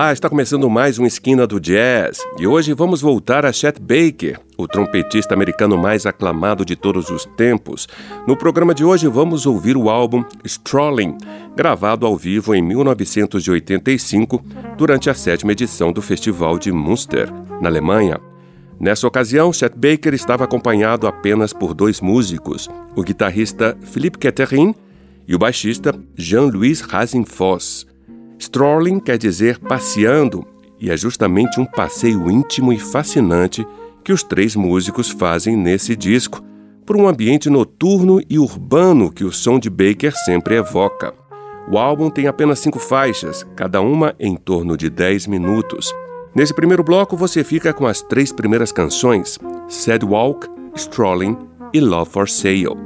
Olá, está começando mais um Esquina do Jazz e hoje vamos voltar a Chet Baker, o trompetista americano mais aclamado de todos os tempos. No programa de hoje vamos ouvir o álbum Strolling, gravado ao vivo em 1985 durante a sétima edição do Festival de Münster, na Alemanha. Nessa ocasião, Chet Baker estava acompanhado apenas por dois músicos, o guitarrista Philippe Ketterin e o baixista Jean-Louis Rasenfoss. Strolling quer dizer passeando, e é justamente um passeio íntimo e fascinante que os três músicos fazem nesse disco, por um ambiente noturno e urbano que o som de Baker sempre evoca. O álbum tem apenas cinco faixas, cada uma em torno de dez minutos. Nesse primeiro bloco, você fica com as três primeiras canções: Sad Walk, Strolling e Love for Sale.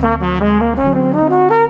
Thank you.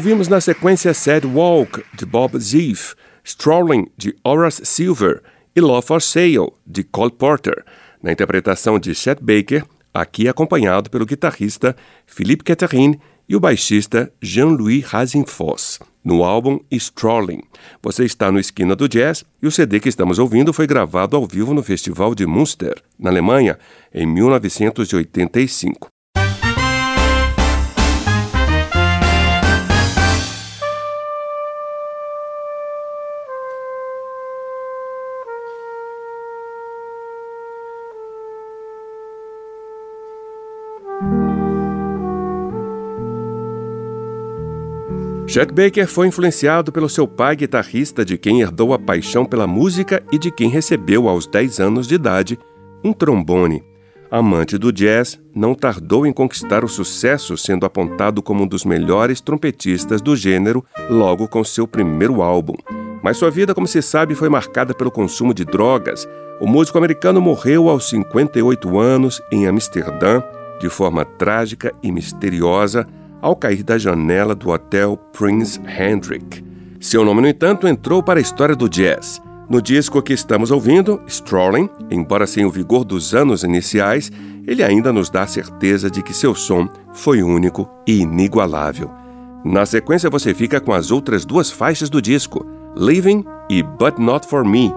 Ouvimos na sequência Sad Walk, de Bob Zeef, Strolling, de Horace Silver e Love for Sale, de Cole Porter, na interpretação de Chet Baker, aqui acompanhado pelo guitarrista Philippe Catherine e o baixista Jean-Louis Razinfoss, no álbum Strolling. Você está no Esquina do Jazz e o CD que estamos ouvindo foi gravado ao vivo no Festival de Münster, na Alemanha, em 1985. Chet Baker foi influenciado pelo seu pai guitarrista, de quem herdou a paixão pela música e de quem recebeu aos 10 anos de idade um trombone. Amante do jazz, não tardou em conquistar o sucesso, sendo apontado como um dos melhores trompetistas do gênero logo com seu primeiro álbum. Mas sua vida, como se sabe, foi marcada pelo consumo de drogas. O músico americano morreu aos 58 anos em Amsterdã, de forma trágica e misteriosa, ao cair da janela do hotel Prince Hendrik. Seu nome, no entanto, entrou para a história do jazz. No disco que estamos ouvindo, Strolling, embora sem o vigor dos anos iniciais, ele ainda nos dá a certeza de que seu som foi único e inigualável. Na sequência, você fica com as outras duas faixas do disco, Living e But Not For Me.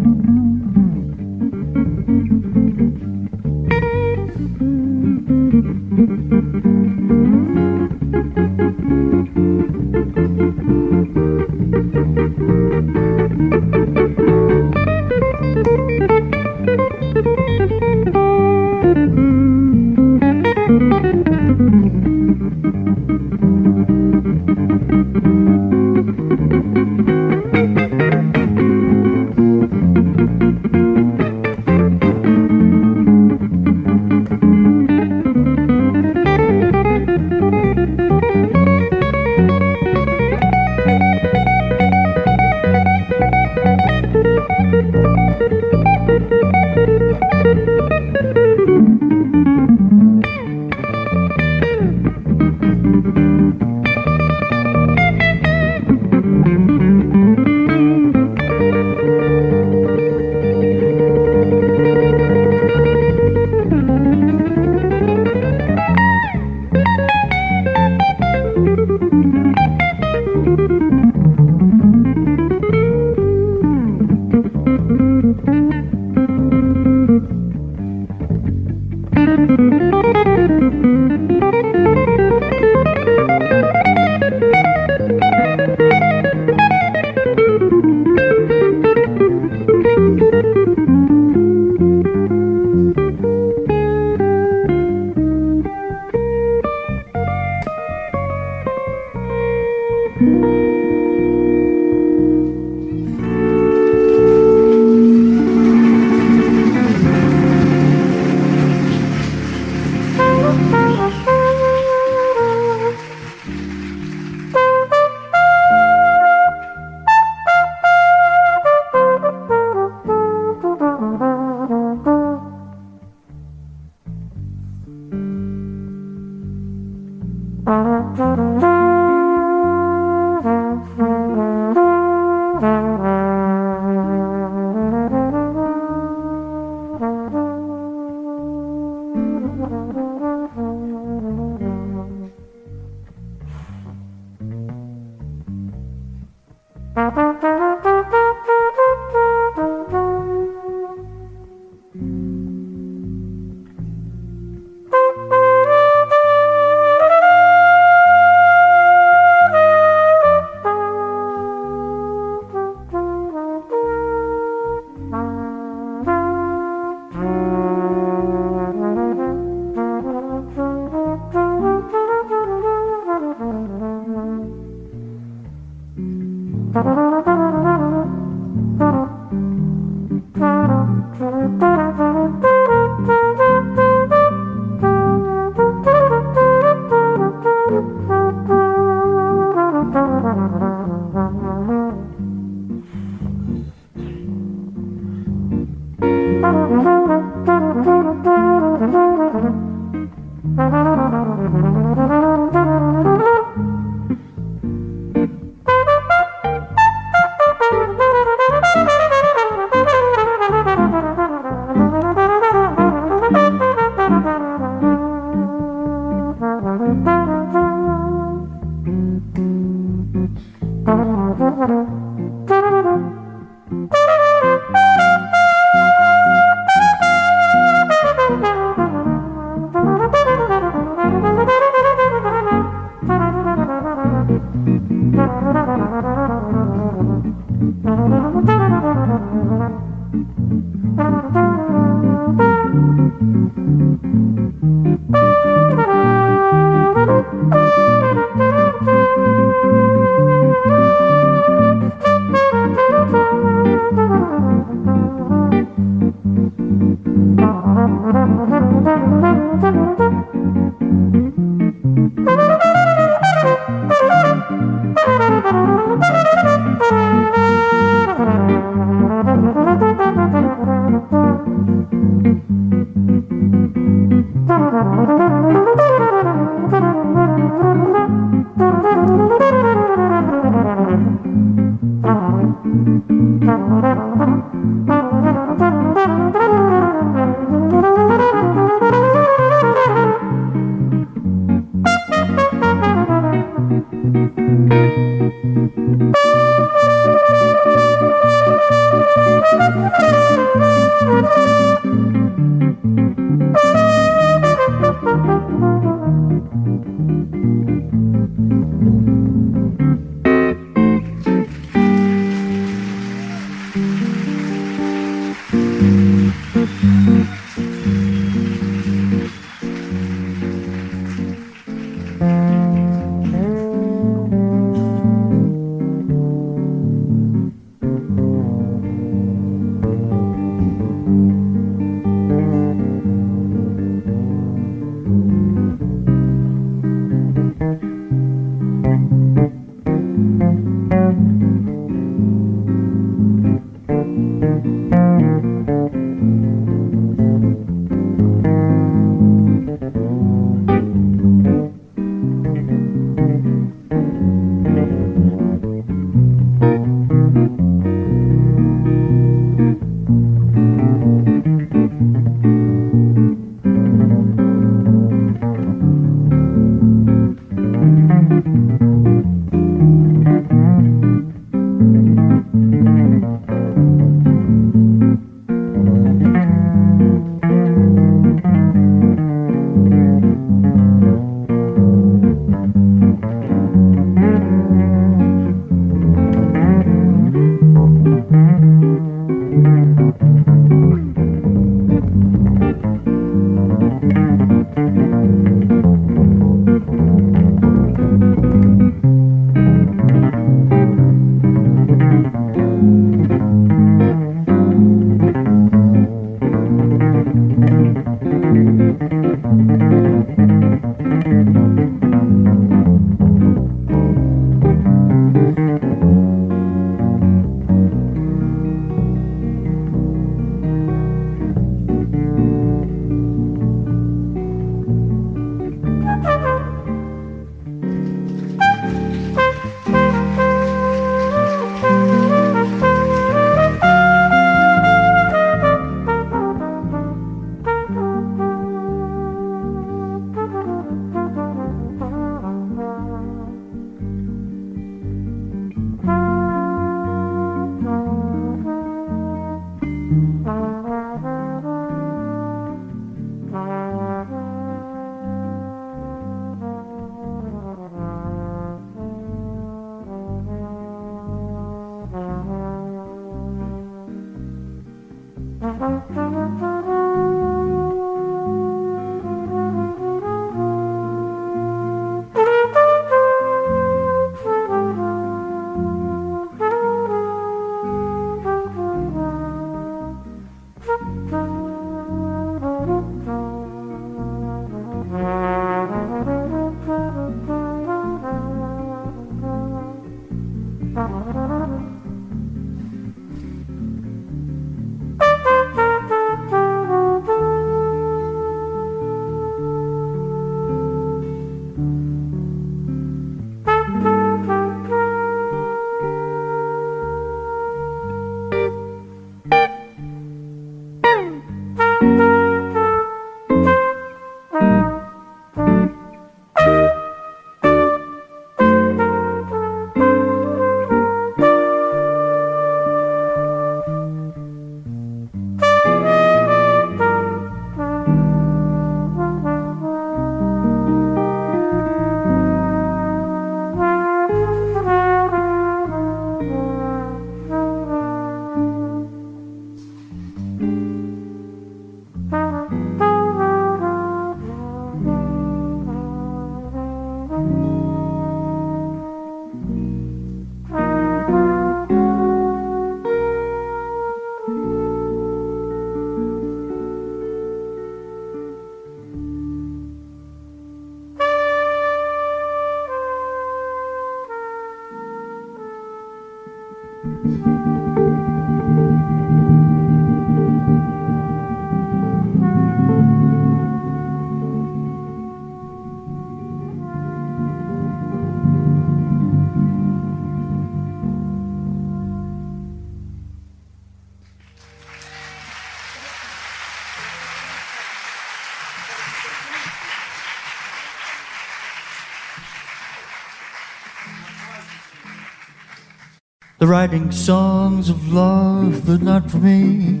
They're writing songs of love, but not for me.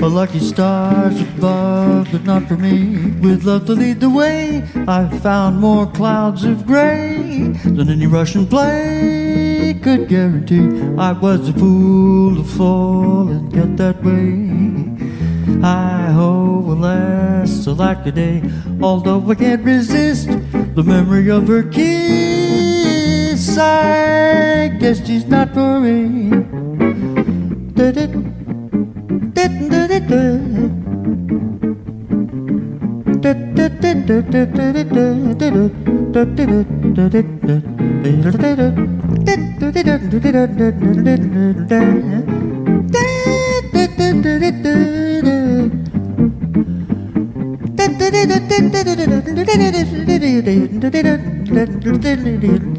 The lucky stars above, but not for me. With love to lead the way, I've found more clouds of gray than any Russian play could guarantee. I was a fool to fall and get that way. I last so like a day, although I can't resist the memory of her kiss. I guess she's not for me. Did it? Did did it?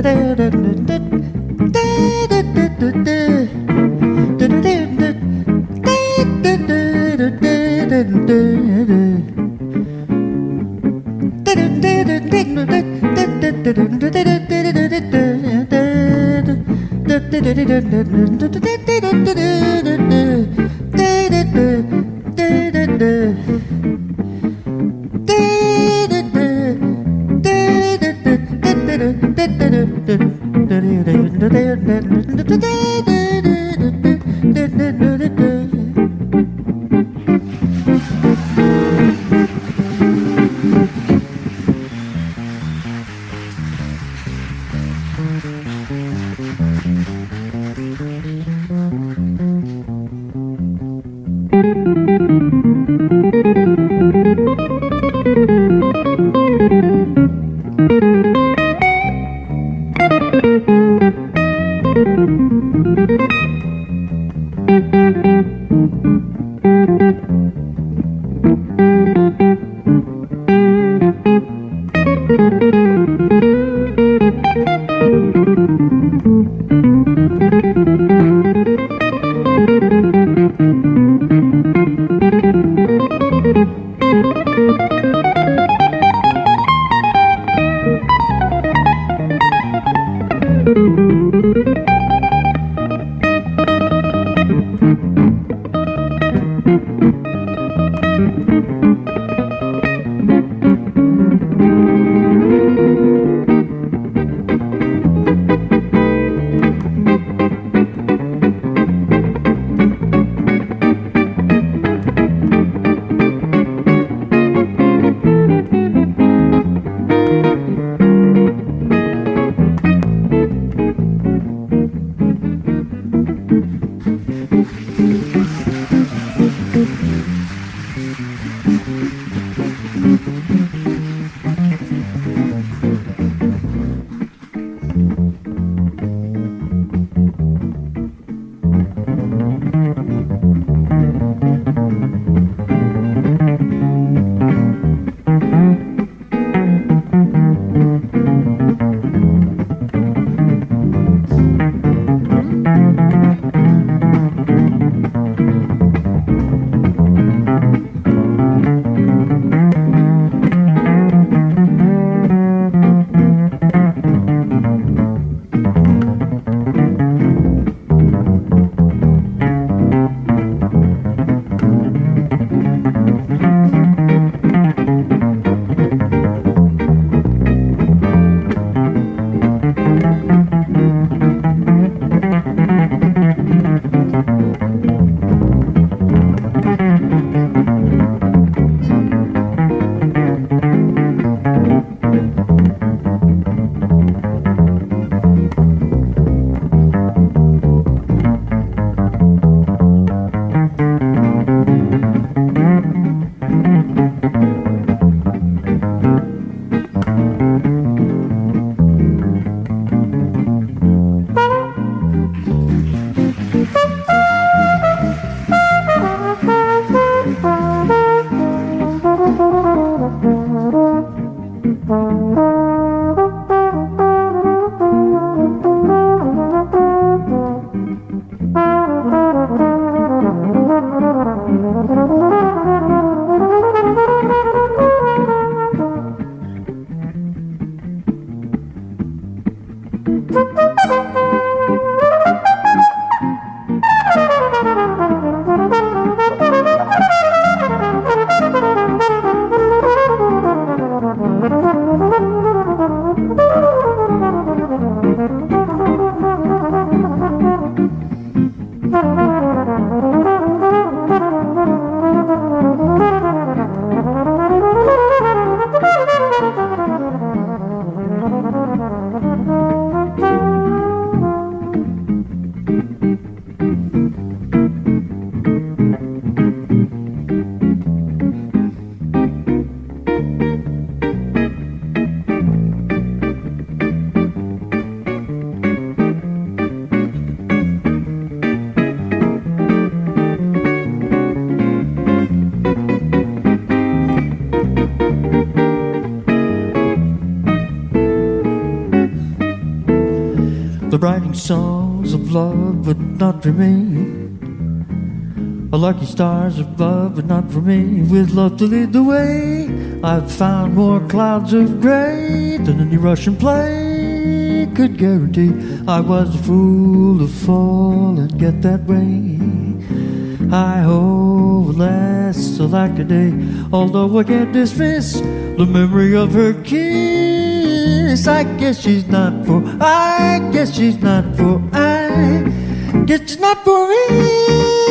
그대 songs of love, but not for me. Lucky stars above, but not for me. With love to lead the way, I've found more clouds of gray than any Russian play could guarantee. I was a fool to fall and get that way. I hope lasts like a day, although I can't dismiss the memory of her kiss. I guess she's not for, I guess she's not for, I guess she's not for me.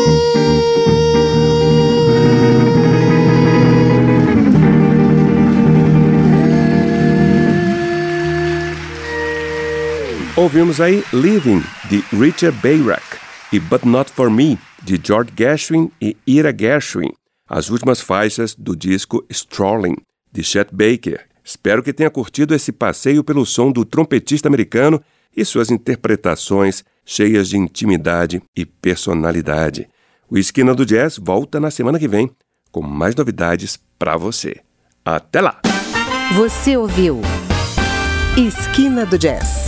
Ouvimos aí Living, de Richard Bayrack, e But Not For Me, de George Gershwin e Ira Gershwin, as últimas faixas do disco Strolling, de Chet Baker. Espero que tenha curtido esse passeio pelo som do trompetista americano e suas interpretações cheias de intimidade e personalidade. O Esquina do Jazz volta na semana que vem com mais novidades para você. Até lá! Você ouviu Esquina do Jazz